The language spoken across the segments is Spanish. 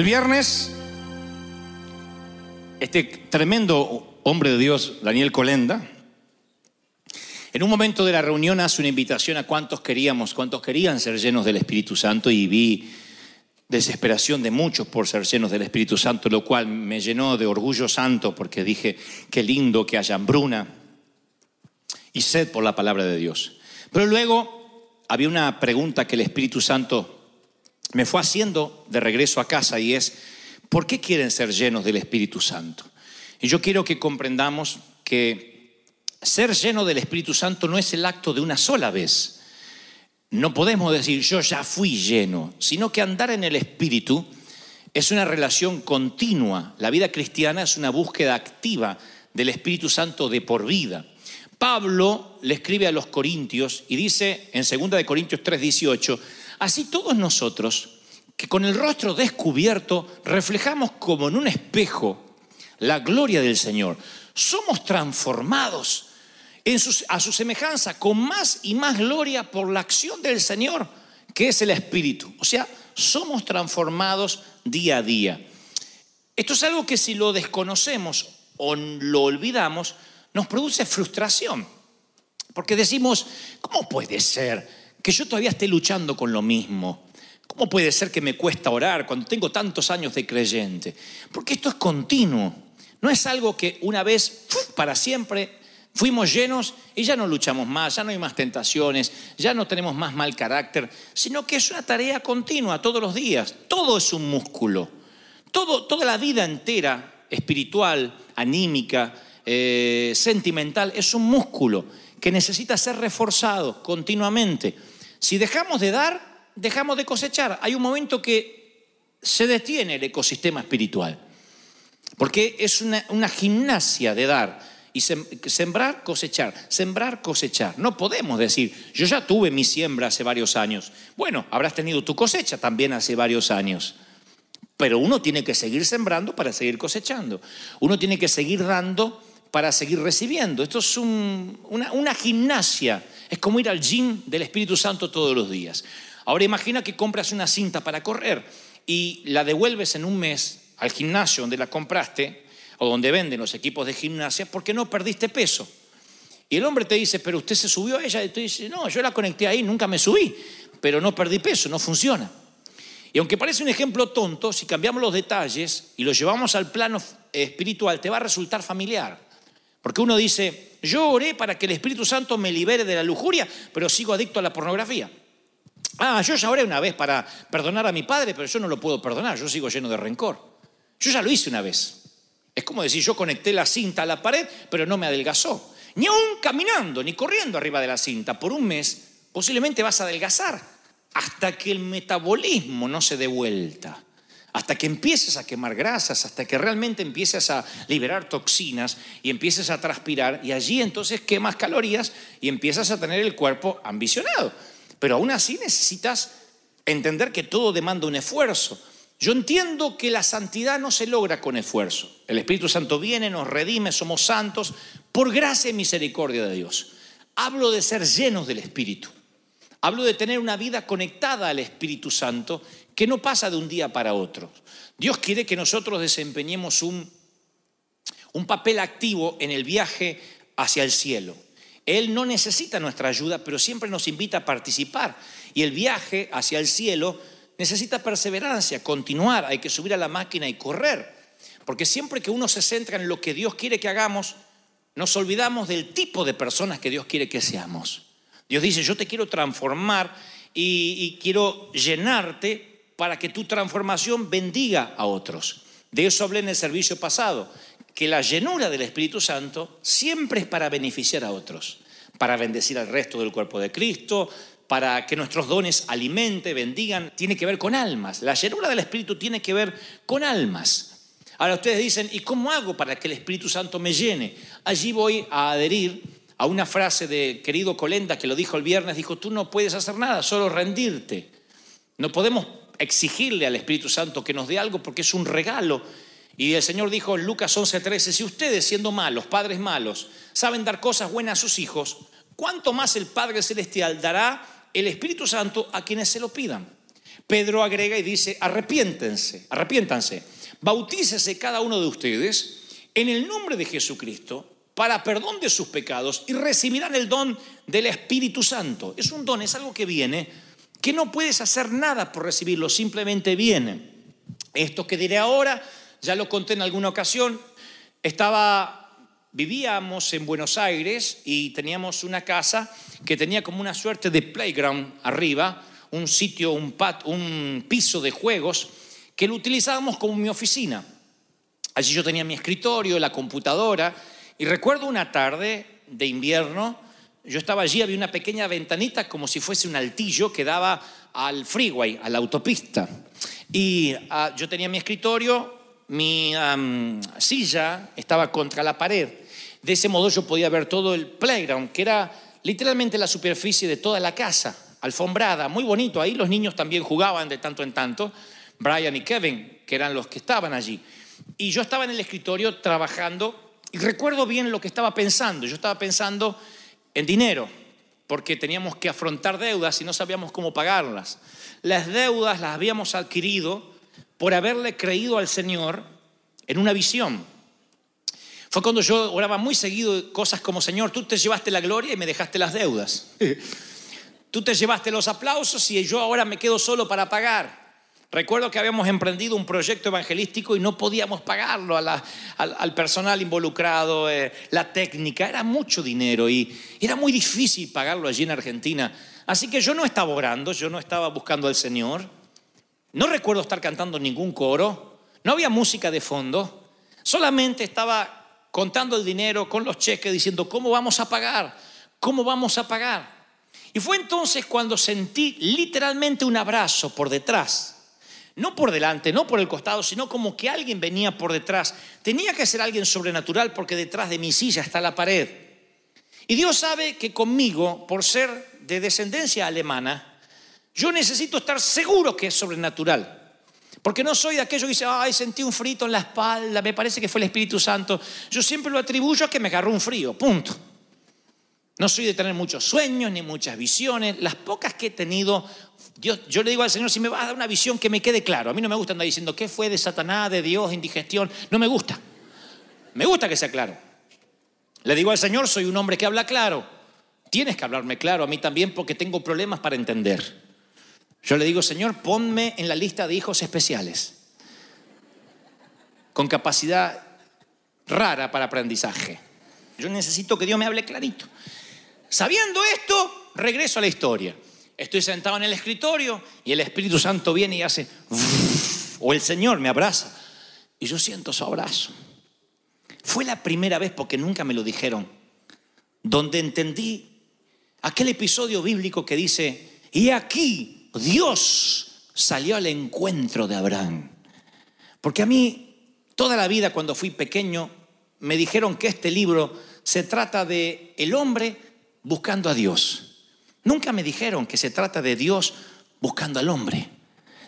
El viernes, este tremendo hombre de Dios, Daniel Colenda, en un momento de la reunión hace una invitación a cuántos queríamos, cuántos querían ser llenos del Espíritu Santo y vi desesperación de muchos por ser llenos del Espíritu Santo, lo cual me llenó de orgullo santo porque dije, qué lindo que haya hambruna y sed por la palabra de Dios. Pero luego había una pregunta que el Espíritu Santo me fue haciendo de regreso a casa y es, ¿por qué quieren ser llenos del Espíritu Santo? Y yo quiero que comprendamos que ser lleno del Espíritu Santo no es el acto de una sola vez. No podemos decir yo ya fui lleno, sino que andar en el Espíritu es una relación continua. La vida cristiana es una búsqueda activa del Espíritu Santo de por vida. Pablo le escribe a los Corintios y dice en 2 de Corintios 3:18, así todos nosotros que con el rostro descubierto reflejamos como en un espejo la gloria del Señor, somos transformados en a su semejanza con más y más gloria por la acción del Señor, que es el Espíritu. O sea, somos transformados día a día. Esto es algo que si lo desconocemos o lo olvidamos, nos produce frustración. Porque decimos, ¿cómo puede ser que yo todavía esté luchando con lo mismo? ¿Cómo puede ser que me cuesta orar cuando tengo tantos años de creyente? Porque esto es continuo. No es algo que una vez, para siempre, fuimos llenos y ya no luchamos más, ya no hay más tentaciones, ya no tenemos más mal carácter, sino que es una tarea continua todos los días. Todo es un músculo. Todo, toda la vida entera, espiritual, anímica, eh, sentimental, es un músculo que necesita ser reforzado continuamente. Si dejamos de dar, dejamos de cosechar. Hay un momento que se detiene el ecosistema espiritual, porque es una, gimnasia de dar y sem- sembrar, cosechar, sembrar, cosechar. No podemos decir, yo ya tuve mi siembra hace varios años. Bueno, habrás tenido tu cosecha también hace varios años. Pero uno tiene que seguir sembrando para seguir cosechando. Uno tiene que seguir dando para seguir recibiendo. Esto es un- una, una gimnasia. Es como ir al gym del Espíritu Santo todos los días. Ahora imagina que compras una cinta para correr y la devuelves en un mes al gimnasio donde la compraste o donde venden los equipos de gimnasia porque no perdiste peso. Y el hombre te dice, pero usted se subió a ella. Y tú dices, no, yo la conecté ahí, nunca me subí, pero no perdí peso, no funciona. Y aunque parece un ejemplo tonto, si cambiamos los detalles y los llevamos al plano espiritual, te va a resultar familiar. Porque uno dice, yo oré para que el Espíritu Santo me libere de la lujuria, pero sigo adicto a la pornografía. Ah, yo ya oré una vez para perdonar a mi padre, pero yo no lo puedo perdonar, yo sigo lleno de rencor. Yo ya lo hice una vez. Es como decir, yo conecté la cinta a la pared, pero no me adelgazó. Ni aún caminando, ni corriendo arriba de la cinta, por un mes, posiblemente vas a adelgazar hasta que el metabolismo no se dé vuelta. Hasta que empieces a quemar grasas, hasta que realmente empieces a liberar toxinas y empieces a transpirar y allí entonces quemas calorías y empiezas a tener el cuerpo ambicionado. Pero aún así necesitas entender que todo demanda un esfuerzo. Yo entiendo que la santidad no se logra con esfuerzo. El Espíritu Santo viene, nos redime, somos santos por gracia y misericordia de Dios. Hablo de ser llenos del Espíritu. Hablo de tener una vida conectada al Espíritu Santo que no pasa de un día para otro. Dios quiere que nosotros desempeñemos un, un papel activo en el viaje hacia el cielo. Él no necesita nuestra ayuda, pero siempre nos invita a participar. Y el viaje hacia el cielo necesita perseverancia, continuar, hay que subir a la máquina y correr. Porque siempre que uno se centra en lo que Dios quiere que hagamos, nos olvidamos del tipo de personas que Dios quiere que seamos. Dios dice, yo te quiero transformar y, y quiero llenarte para que tu transformación bendiga a otros. De eso hablé en el servicio pasado, que la llenura del Espíritu Santo siempre es para beneficiar a otros, para bendecir al resto del cuerpo de Cristo, para que nuestros dones alimente, bendigan, tiene que ver con almas. La llenura del Espíritu tiene que ver con almas. Ahora ustedes dicen, ¿y cómo hago para que el Espíritu Santo me llene? Allí voy a adherir a una frase de querido Colenda que lo dijo el viernes, dijo, tú no puedes hacer nada, solo rendirte. No podemos exigirle al Espíritu Santo que nos dé algo porque es un regalo. Y el Señor dijo en Lucas 11:13, si ustedes siendo malos, padres malos, saben dar cosas buenas a sus hijos, ¿cuánto más el Padre Celestial dará el Espíritu Santo a quienes se lo pidan? Pedro agrega y dice, arrepiéntense, arrepiéntanse bautícese cada uno de ustedes en el nombre de Jesucristo para perdón de sus pecados y recibirán el don del Espíritu Santo. Es un don, es algo que viene, que no puedes hacer nada por recibirlo, simplemente viene. Esto que diré ahora, ya lo conté en alguna ocasión, estaba, vivíamos en Buenos Aires y teníamos una casa que tenía como una suerte de playground arriba, un sitio, un, piso de juegos que lo utilizábamos como mi oficina. Allí yo tenía mi escritorio, la computadora, y recuerdo una tarde de invierno, yo estaba allí, había una pequeña ventanita como si fuese un altillo que daba al freeway, a la autopista. Y ah, yo tenía mi escritorio, mi silla estaba contra la pared. De ese modo yo podía ver todo el playground, que era literalmente la superficie de toda la casa, alfombrada, muy bonito. Ahí los niños también jugaban de tanto en tanto. Brian y Kevin, que eran los que estaban allí. Y yo estaba en el escritorio trabajando y recuerdo bien lo que estaba pensando. Yo estaba pensando en dinero, porque teníamos que afrontar deudas y no sabíamos cómo pagarlas. Las deudas las habíamos adquirido por haberle creído al Señor en una visión. Fue cuando yo oraba muy seguido cosas como, Señor, tú te llevaste la gloria y me dejaste las deudas. Tú te llevaste los aplausos y yo ahora me quedo solo para pagar. Recuerdo que habíamos emprendido un proyecto evangelístico y no podíamos pagarlo al personal involucrado, eh, la técnica, era mucho dinero y era muy difícil pagarlo allí en Argentina. Así que yo no estaba orando, yo no estaba buscando al Señor, no recuerdo estar cantando ningún coro, no había música de fondo, solamente estaba contando el dinero con los cheques diciendo, ¿cómo vamos a pagar? ¿Cómo vamos a pagar? Y fue entonces cuando sentí literalmente un abrazo por detrás. No por delante, no por el costado, sino como que alguien venía por detrás. Tenía que ser alguien sobrenatural porque detrás de mi silla está la pared. Y Dios sabe que conmigo, por ser de descendencia alemana, yo necesito estar seguro que es sobrenatural. Porque no soy de aquello que dice, ay, sentí un frito en la espalda, me parece que fue el Espíritu Santo. Yo siempre lo atribuyo a que me agarró un frío, punto. No soy de tener muchos sueños ni muchas visiones. Las pocas que he tenido, Yo le digo al Señor, si me vas a dar una visión que me quede claro. A mí no me gusta andar diciendo qué fue de Satanás, de Dios, indigestión. No me gusta. Me gusta que sea claro. Le digo al Señor, soy un hombre que habla claro. Tienes que hablarme claro a mí también porque tengo problemas para entender. Yo le digo, Señor, ponme en la lista de hijos especiales, con capacidad rara para aprendizaje. Yo necesito que Dios me hable clarito. Sabiendo esto, regreso a la historia. Estoy sentado en el escritorio y el Espíritu Santo viene y hace, o el Señor me abraza y yo siento su abrazo. Fue la primera vez, porque nunca me lo dijeron, donde entendí aquel episodio bíblico que dice, y aquí Dios salió al encuentro de Abraham. Porque a mí, toda la vida cuando fui pequeño, me dijeron que este libro se trata de el hombre buscando a Dios. Nunca me dijeron que se trata de Dios buscando al hombre.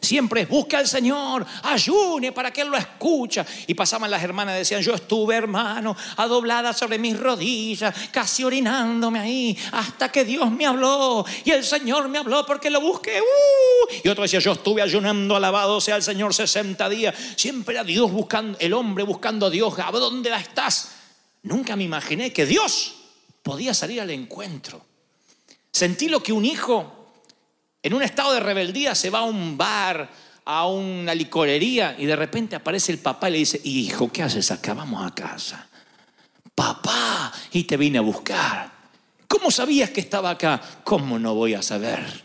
Siempre es busca al Señor, ayune para que Él lo escucha. Y pasaban las hermanas decían, yo estuve hermano, adoblada sobre mis rodillas, casi orinándome ahí, hasta que Dios me habló. Y el Señor me habló porque lo busqué. ¡uh! Y otro decía, yo estuve ayunando, alabado sea el Señor 60 días. Siempre a Dios buscando, el hombre buscando a Dios, ¿a dónde estás? Nunca me imaginé que Dios podía salir al encuentro. Sentí lo que un hijo en un estado de rebeldía se va a un bar, a una licorería y de repente aparece el papá y le dice, hijo, ¿qué haces acá? Vamos a casa. Papá, y te vine a buscar. ¿Cómo sabías que estaba acá? ¿Cómo no voy a saber?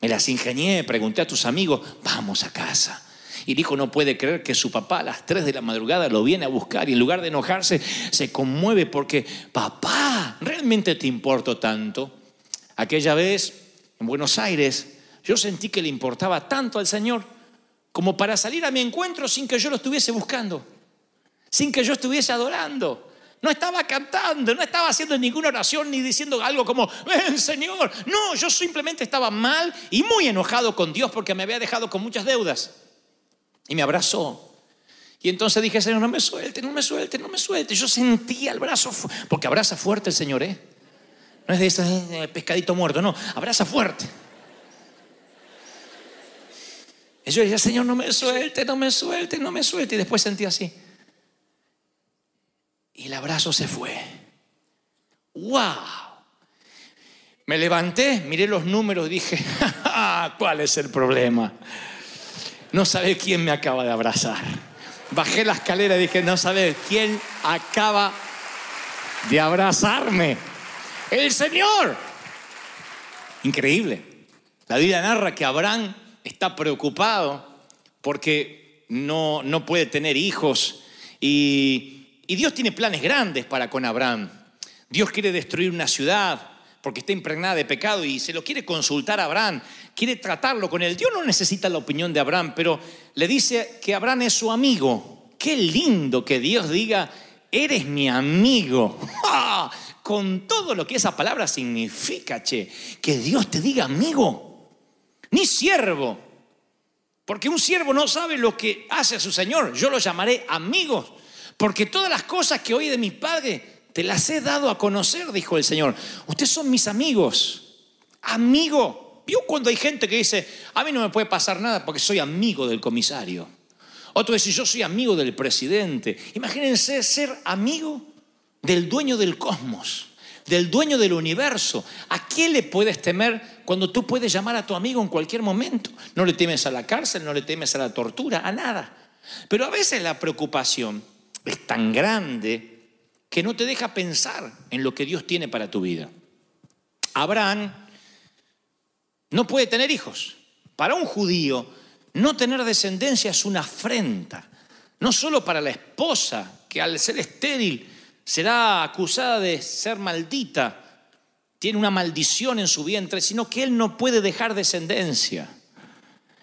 Me las ingenié, pregunté a tus amigos, vamos a casa. Y el hijo no puede creer que su papá a las 3 de la madrugada lo viene a buscar y en lugar de enojarse se conmueve porque, papá, ¿realmente te importo tanto? Aquella vez, en Buenos Aires, yo sentí que le importaba tanto al Señor como para salir a mi encuentro sin que yo lo estuviese buscando, sin que yo estuviese adorando. No estaba cantando, no estaba haciendo ninguna oración ni diciendo algo como, ven Señor. No, yo simplemente estaba mal y muy enojado con Dios porque me había dejado con muchas deudas. Y me abrazó. Y entonces dije, Señor, no me suelte, no me suelte, no me suelte. Yo sentía el brazo, porque abraza fuerte el Señor, ¿eh? No es de ese pescadito muerto, no, abraza fuerte. Y yo decía, Señor, no me suelte, no me suelte, no me suelte. Y después sentí así. Y el abrazo se fue. ¡Wow! Me levanté, miré los números dije, ¿cuál es el problema? No sabe quién me acaba de abrazar. Bajé la escalera y dije, no sabe quién acaba de abrazarme. El Señor. Increíble. La Biblia narra que Abraham está preocupado porque no, no puede tener hijos y, Dios tiene planes grandes para con Abraham. Dios quiere destruir una ciudad porque está impregnada de pecado y se lo quiere consultar a Abraham, quiere tratarlo con él. Dios no necesita la opinión de Abraham, pero le dice que Abraham es su amigo. Qué lindo que Dios diga, eres mi amigo. ¡Ah! Con todo lo que esa palabra significa, che, que Dios te diga amigo, ni siervo. Porque un siervo no sabe lo que hace a su Señor. Yo lo llamaré amigos. Porque todas las cosas que oí de mi Padre te las he dado a conocer, dijo el Señor. Ustedes son mis amigos. Amigo. ¿Vio cuando hay gente que dice, a mí no me puede pasar nada porque soy amigo del comisario? Otro dice, yo soy amigo del presidente. Imagínense ser amigo del dueño del cosmos, del dueño del universo. ¿A qué le puedes temer cuando tú puedes llamar a tu amigo en cualquier momento? No le temes a la cárcel, no le temes a la tortura, a nada. Pero a veces la preocupación es tan grande que no te deja pensar en lo que Dios tiene para tu vida. Abraham no puede tener hijos. Para un judío, no tener descendencia es una afrenta. No solo para la esposa, que al ser estéril será acusada de ser maldita, tiene una maldición en su vientre, sino que él no puede dejar descendencia.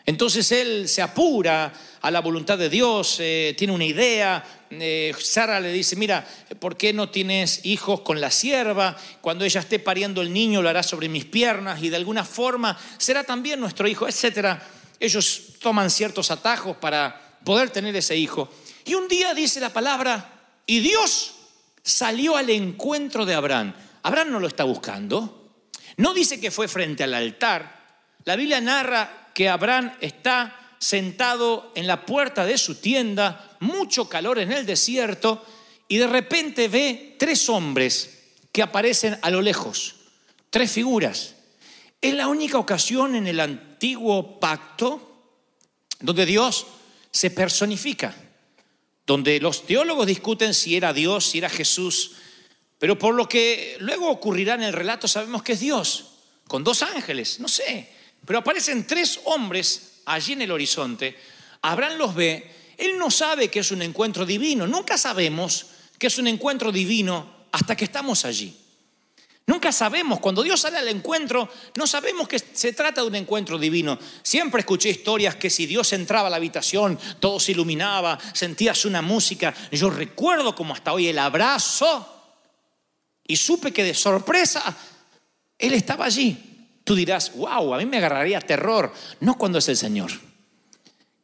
Entonces él se apura a la voluntad de Dios, eh, tiene una idea. Eh, Sara le dice, mira, ¿por qué no tienes hijos con la sierva? Cuando ella esté pariendo el niño lo hará sobre mis piernas y de alguna forma será también nuestro hijo, etc. Ellos toman ciertos atajos para poder tener ese hijo. Y un día dice la palabra, y Dios salió al encuentro de Abraham. Abraham no lo está buscando. No dice que fue frente al altar. La Biblia narra que Abraham está sentado en la puerta de su tienda, mucho calor en el desierto, y de repente ve tres hombres que aparecen a lo lejos, tres figuras. Es la única ocasión en el antiguo pacto donde Dios se personifica, donde los teólogos discuten si era Dios, si era Jesús, pero por lo que luego ocurrirá en el relato sabemos que es Dios, con dos ángeles, no sé, pero aparecen tres hombres allí en el horizonte, Abraham los ve, él no sabe que es un encuentro divino, nunca sabemos que es un encuentro divino hasta que estamos allí. Nunca sabemos, cuando Dios sale al encuentro, no sabemos que se trata de un encuentro divino. Siempre escuché historias que si Dios entraba a la habitación, todo se iluminaba, sentías una música. Yo recuerdo como hasta hoy el abrazo y supe que de sorpresa Él estaba allí. Tú dirás, wow, a mí me agarraría terror. No cuando es el Señor.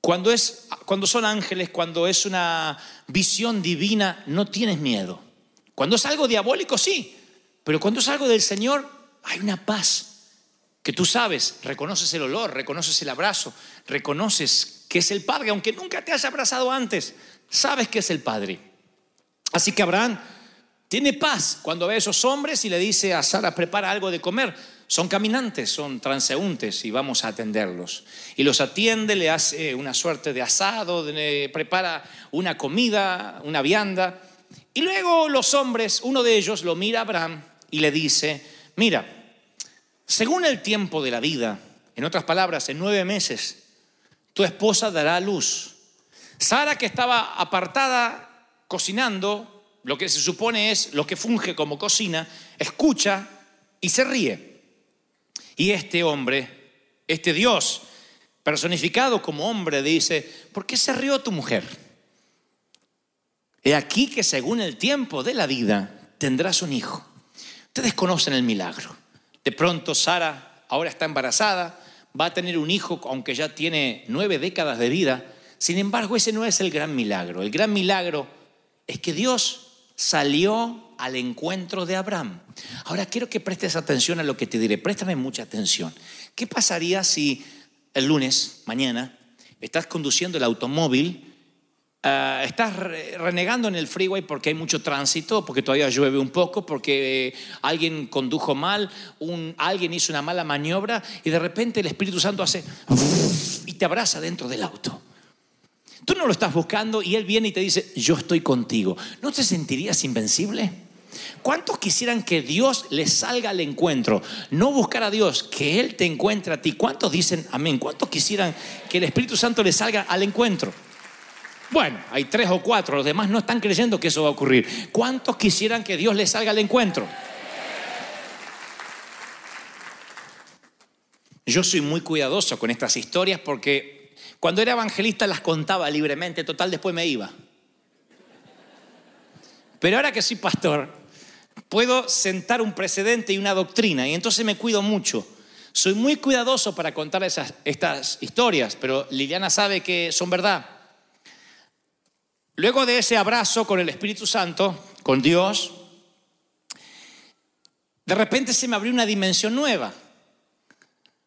Cuando, es, cuando son ángeles, cuando es una visión divina, no tienes miedo. Cuando es algo diabólico, sí. Pero cuando es algo del Señor, hay una paz que tú sabes, reconoces el olor, reconoces el abrazo, reconoces que es el Padre, aunque nunca te haya abrazado antes, sabes que es el Padre. Así que Abraham tiene paz cuando ve a esos hombres y le dice a Sara, prepara algo de comer. Son caminantes, son transeúntes y vamos a atenderlos. Y los atiende, le hace una suerte de asado, le prepara una comida, una vianda. Y luego los hombres, uno de ellos lo mira a Abraham y le dice, mira, según el tiempo de la vida, en otras palabras, en nueve meses, tu esposa dará luz. Sara, que estaba apartada cocinando, lo que se supone es lo que funge como cocina, escucha y se ríe. Y este hombre, este Dios, personificado como hombre, dice, ¿por qué se rió tu mujer? He aquí que según el tiempo de la vida tendrás un hijo. Ustedes conocen el milagro. De pronto Sara ahora está embarazada, va a tener un hijo aunque ya tiene nueve décadas de vida. Sin embargo, ese no es el gran milagro. El gran milagro es que Dios salió al encuentro de Abraham. Ahora quiero que prestes atención a lo que te diré. Préstame mucha atención. ¿Qué pasaría si el lunes, mañana, estás conduciendo el automóvil, ah, estás re- renegando en el freeway porque hay mucho tránsito, porque todavía llueve un poco, porque eh, alguien condujo mal, alguien hizo una mala maniobra y de repente el Espíritu Santo hace y te abraza dentro del auto? Tú no lo estás buscando y Él viene y te dice, yo estoy contigo. ¿No te sentirías invencible? ¿Cuántos quisieran que Dios les salga al encuentro? No buscar a Dios, que Él te encuentre a ti. ¿Cuántos dicen amén? ¿Cuántos quisieran que el Espíritu Santo les salga al encuentro? Bueno, hay tres o cuatro, los demás no están creyendo que eso va a ocurrir. ¿Cuántos quisieran que Dios les salga al encuentro? Yo soy muy cuidadoso con estas historias porque cuando era evangelista las contaba libremente, total después me iba. Pero ahora que soy pastor, puedo sentar un precedente y una doctrina y entonces me cuido mucho. Soy muy cuidadoso para contar esas, estas historias, pero Liliana sabe que son verdad. Luego de ese abrazo con el Espíritu Santo, con Dios, de repente se me abrió una dimensión nueva.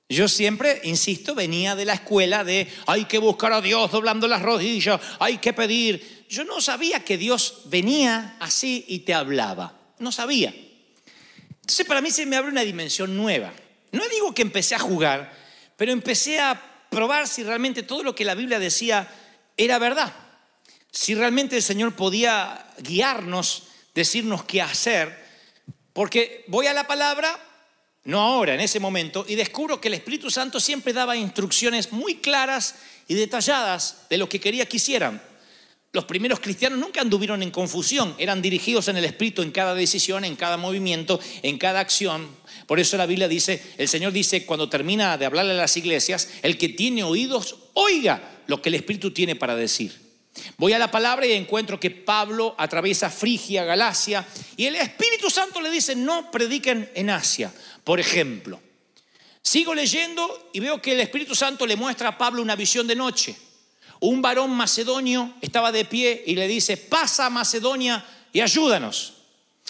Yo siempre, insisto, venía de la escuela de hay que buscar a Dios doblando las rodillas, hay que pedir. Yo no sabía que Dios venía así y te hablaba. No sabía. Entonces para mí se me abre una dimensión nueva. No digo que empecé a jugar, pero empecé a probar si realmente todo lo que la Biblia decía era verdad. Si realmente el Señor podía guiarnos, decirnos qué hacer. Porque voy a la palabra, no ahora, en ese momento, y descubro que el Espíritu Santo siempre daba instrucciones muy claras y detalladas de lo que quería que hicieran. Los primeros cristianos nunca anduvieron en confusión, eran dirigidos en el Espíritu en cada decisión, en cada movimiento, en cada acción. Por eso la Biblia dice, el Señor dice cuando termina de hablarle a las iglesias, el que tiene oídos, oiga lo que el Espíritu tiene para decir. Voy a la palabra y encuentro que Pablo atraviesa Frigia, Galacia, y el Espíritu Santo le dice, no prediquen en Asia, por ejemplo. Sigo leyendo y veo que el Espíritu Santo le muestra a Pablo una visión de noche. Un varón macedonio estaba de pie y le dice, pasa a Macedonia y ayúdanos.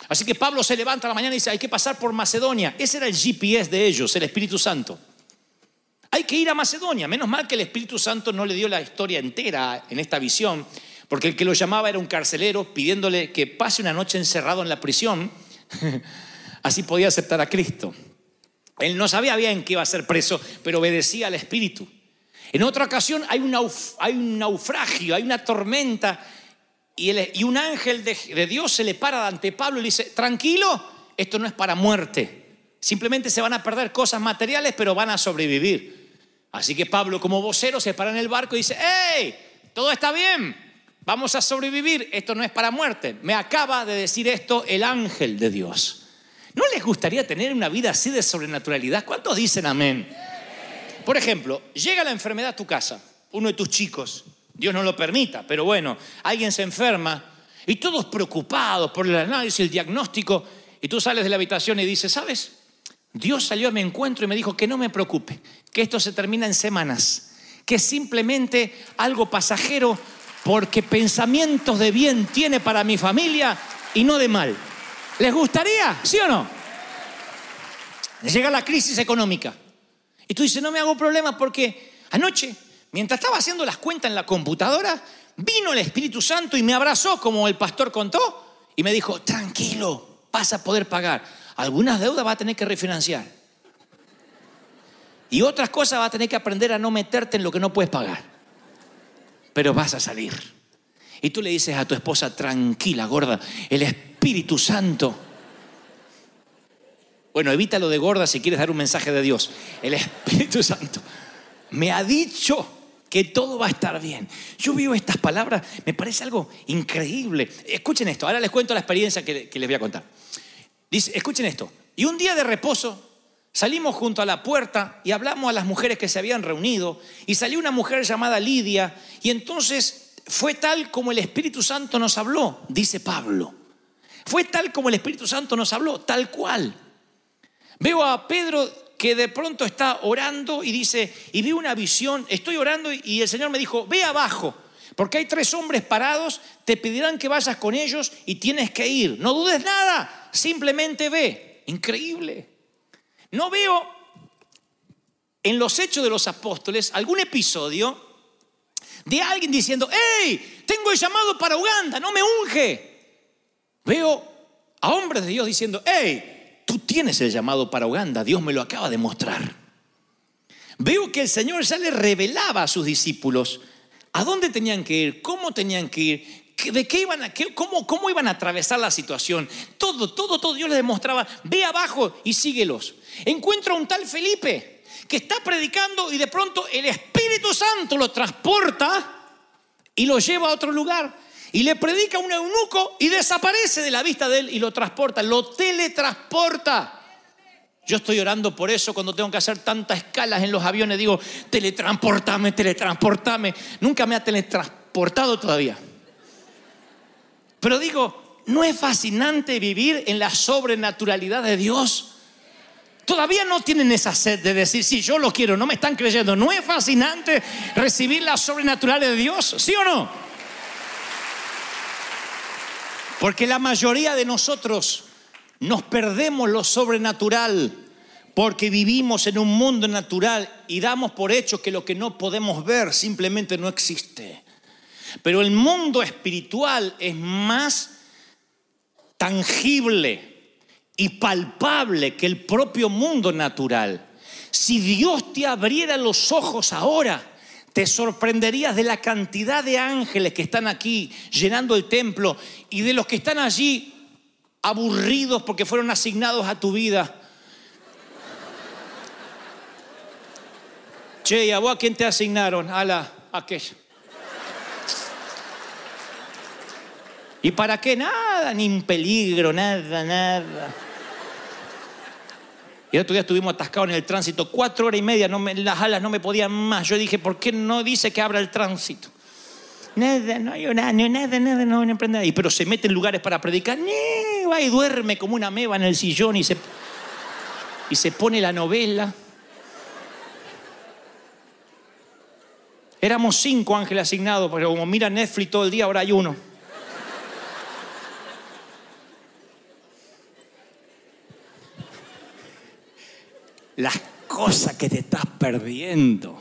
Así que Pablo se levanta a la mañana y dice, hay que pasar por Macedonia. Ese era el GPS de ellos, el Espíritu Santo. Hay que ir a Macedonia. Menos mal que el Espíritu Santo no le dio la historia entera en esta visión, porque el que lo llamaba era un carcelero pidiéndole que pase una noche encerrado en la prisión. Así podía aceptar a Cristo. Él no sabía bien que iba a ser preso, pero obedecía al Espíritu. En otra ocasión hay un, naufragio, hay una tormenta, y un ángel de, de Dios se le para ante Pablo y le dice, tranquilo, esto no es para muerte. Simplemente se van a perder cosas materiales, pero van a sobrevivir. Así que Pablo como vocero se para en el barco y dice, ¡Hey! Todo está bien, vamos a sobrevivir, esto no es para muerte. Me acaba de decir esto el ángel de Dios. ¿No les gustaría tener una vida así de sobrenaturalidad? ¿Cuántos dicen amén? Por ejemplo, llega la enfermedad a tu casa, uno de tus chicos, Dios no lo permita, pero bueno, alguien se enferma y todos preocupados por el análisis, el diagnóstico, y tú sales de la habitación y dices, ¿sabes? Dios salió a mi encuentro y me dijo que no me preocupe, que esto se termina en semanas, que es simplemente algo pasajero porque pensamientos de bien tiene para mi familia y no de mal. ¿Les gustaría? ¿Sí o no? Llega la crisis económica. Y tú dices, no me hago problema porque anoche, mientras estaba haciendo las cuentas en la computadora, vino el Espíritu Santo y me abrazó como el pastor contó y me dijo, tranquilo, vas a poder pagar. Algunas deudas vas a tener que refinanciar. Y otras cosas vas a tener que aprender a no meterte en lo que no puedes pagar. Pero vas a salir. Y tú le dices a tu esposa, tranquila, gorda, el Espíritu Santo. Bueno, evítalo de gorda si quieres dar un mensaje de Dios. El Espíritu Santo me ha dicho que todo va a estar bien. Yo veo estas palabras, me parece algo increíble. Escuchen esto, ahora les cuento la experiencia que, que les voy a contar. Dice, escuchen esto. Y un día de reposo salimos junto a la puerta y hablamos a las mujeres que se habían reunido y salió una mujer llamada Lidia y entonces fue tal como el Espíritu Santo nos habló, dice Pablo. Fue tal como el Espíritu Santo nos habló, tal cual. Veo a Pedro que de pronto está orando y dice, y vi una visión, estoy orando y el Señor me dijo, ve abajo, porque hay tres hombres parados, te pedirán que vayas con ellos y tienes que ir. No dudes nada, simplemente ve. Increíble. No veo en los hechos de los apóstoles algún episodio de alguien diciendo, hey, tengo el llamado para Uganda, no me unge. Veo a hombres de Dios diciendo, hey, tú tienes el llamado para Uganda, Dios me lo acaba de mostrar. Veo que el Señor ya le revelaba a sus discípulos a dónde tenían que ir, cómo tenían que ir, de qué iban a, qué, cómo, cómo iban a atravesar la situación. Todo, todo, todo Dios les demostraba, ve abajo y síguelos. Encuentro a un tal Felipe que está predicando y de pronto el Espíritu Santo lo transporta y lo lleva a otro lugar y le predica a un eunuco y desaparece de la vista de él y lo transporta, lo teletransporta. Yo estoy orando por eso cuando tengo que hacer tantas escalas en los aviones. Digo, teletransportame, teletransportame. Nunca me ha teletransportado todavía. Pero digo, ¿no es fascinante vivir en la sobrenaturalidad de Dios? Todavía no tienen esa sed de decir, sí, yo lo quiero, no me están creyendo. ¿No es fascinante recibir la sobrenatural de Dios? ¿Sí o no? Porque la mayoría de nosotros nos perdemos lo sobrenatural porque vivimos en un mundo natural y damos por hecho que lo que no podemos ver simplemente no existe. Pero el mundo espiritual es más tangible y palpable que el propio mundo natural. Si Dios te abriera los ojos ahora, te sorprenderías de la cantidad de ángeles que están aquí llenando el templo y de los que están allí aburridos porque fueron asignados a tu vida. Che, ¿y a vos a quién te asignaron? A la aquella. ¿Y para qué? Nada, ni un peligro, nada, nada. Y el otro día estuvimos atascados en el tránsito, cuatro horas y media, las alas no me podían más. Yo dije, ¿por qué no dice que abra el tránsito? Nada, no hay nada, nada, nada, no hay nada. Y pero se mete en lugares para predicar, va y duerme como una meba en el sillón y se, y se pone la novela. Éramos cinco ángeles asignados, pero como mira Netflix todo el día, ahora hay uno. Las cosas que te estás perdiendo.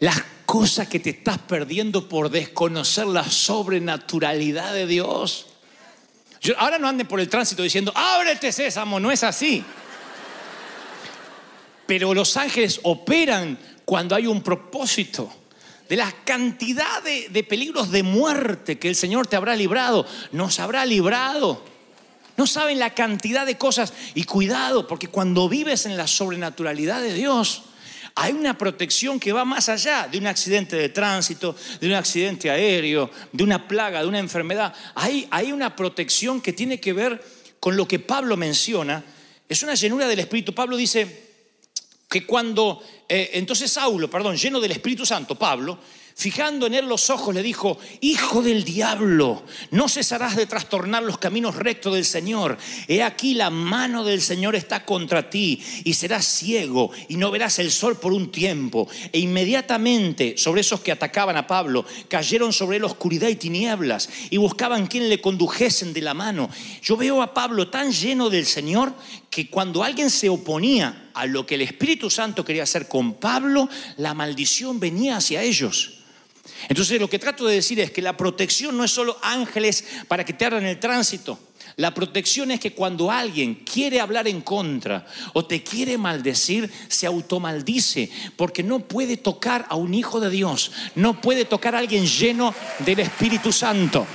Las cosas que te estás perdiendo por desconocer la sobrenaturalidad de Dios. Yo, ahora no anden por el tránsito diciendo, ábrete sésamo, no es así. Pero los ángeles operan cuando hay un propósito. De la cantidad de, de peligros de muerte que el Señor te habrá librado, nos habrá librado. No saben la cantidad de cosas. Y cuidado, porque cuando vives en la sobrenaturalidad de Dios, hay una protección que va más allá de un accidente de tránsito, de un accidente aéreo, de una plaga, de una enfermedad. Hay, hay una protección que tiene que ver con lo que Pablo menciona. Es una llenura del Espíritu. Pablo dice que cuando, eh, entonces Saulo, perdón, lleno del Espíritu Santo, Pablo, Fijando en él los ojos, le dijo, Hijo del diablo, no cesarás de trastornar los caminos rectos del Señor. He aquí la mano del Señor está contra ti y serás ciego y no verás el sol por un tiempo. E inmediatamente sobre esos que atacaban a Pablo cayeron sobre él oscuridad y tinieblas y buscaban quien le condujesen de la mano. Yo veo a Pablo tan lleno del Señor que cuando alguien se oponía a lo que el Espíritu Santo quería hacer con Pablo, la maldición venía hacia ellos. Entonces lo que trato de decir es que la protección no es solo ángeles para que te abran el tránsito. La protección es que cuando alguien quiere hablar en contra o te quiere maldecir, se automaldice, porque no puede tocar a un hijo de Dios, no puede tocar a alguien lleno del Espíritu Santo.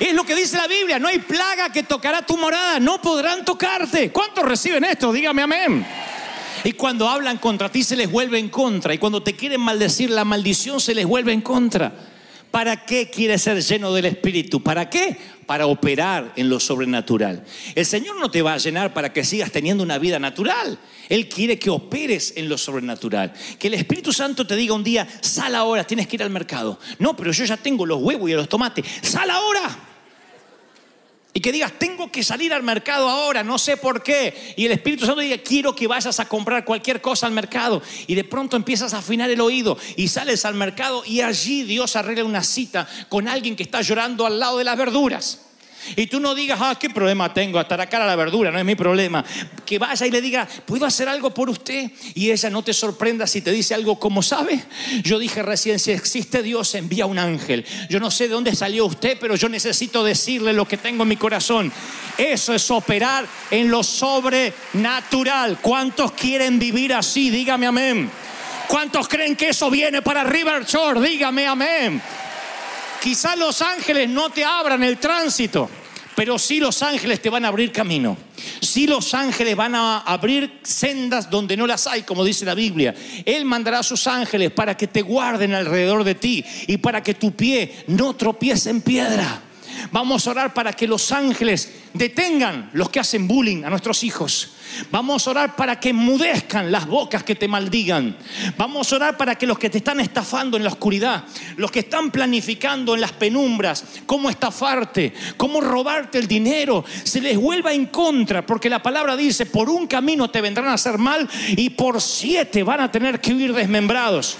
Es lo que dice la Biblia, no hay plaga que tocará tu morada, no podrán tocarte. ¿Cuántos reciben esto? Dígame amén. Y cuando hablan contra ti se les vuelve en contra. Y cuando te quieren maldecir, la maldición se les vuelve en contra. ¿Para qué quieres ser lleno del Espíritu? ¿Para qué? Para operar en lo sobrenatural. El Señor no te va a llenar para que sigas teniendo una vida natural. Él quiere que operes en lo sobrenatural. Que el Espíritu Santo te diga un día, sal ahora, tienes que ir al mercado. No, pero yo ya tengo los huevos y los tomates. Sal ahora. Y que digas, tengo que salir al mercado ahora, no sé por qué. Y el Espíritu Santo diga, quiero que vayas a comprar cualquier cosa al mercado. Y de pronto empiezas a afinar el oído y sales al mercado y allí Dios arregla una cita con alguien que está llorando al lado de las verduras. Y tú no digas, ah, qué problema tengo, estar acá a la verdura, no es mi problema. Que vaya y le diga, ¿puedo hacer algo por usted? Y ella no te sorprenda si te dice algo como sabe. Yo dije recién, si existe Dios, envía un ángel. Yo no sé de dónde salió usted, pero yo necesito decirle lo que tengo en mi corazón. Eso es operar en lo sobrenatural. ¿Cuántos quieren vivir así? Dígame amén. ¿Cuántos creen que eso viene para River Shore? Dígame amén. Quizás los ángeles no te abran el tránsito, pero sí los ángeles te van a abrir camino. Sí los ángeles van a abrir sendas donde no las hay, como dice la Biblia. Él mandará a sus ángeles para que te guarden alrededor de ti y para que tu pie no tropiece en piedra. Vamos a orar para que los ángeles detengan los que hacen bullying a nuestros hijos. Vamos a orar para que mudezcan las bocas que te maldigan. Vamos a orar para que los que te están estafando en la oscuridad, los que están planificando en las penumbras, cómo estafarte, cómo robarte el dinero, se les vuelva en contra, porque la palabra dice, por un camino te vendrán a hacer mal y por siete van a tener que huir desmembrados.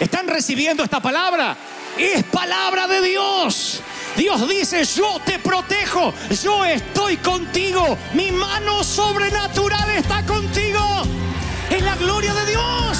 ¿Están recibiendo esta palabra? Es palabra de Dios. Dios dice, yo te protejo, yo estoy contigo, mi mano sobrenatural está contigo. Es la gloria de Dios.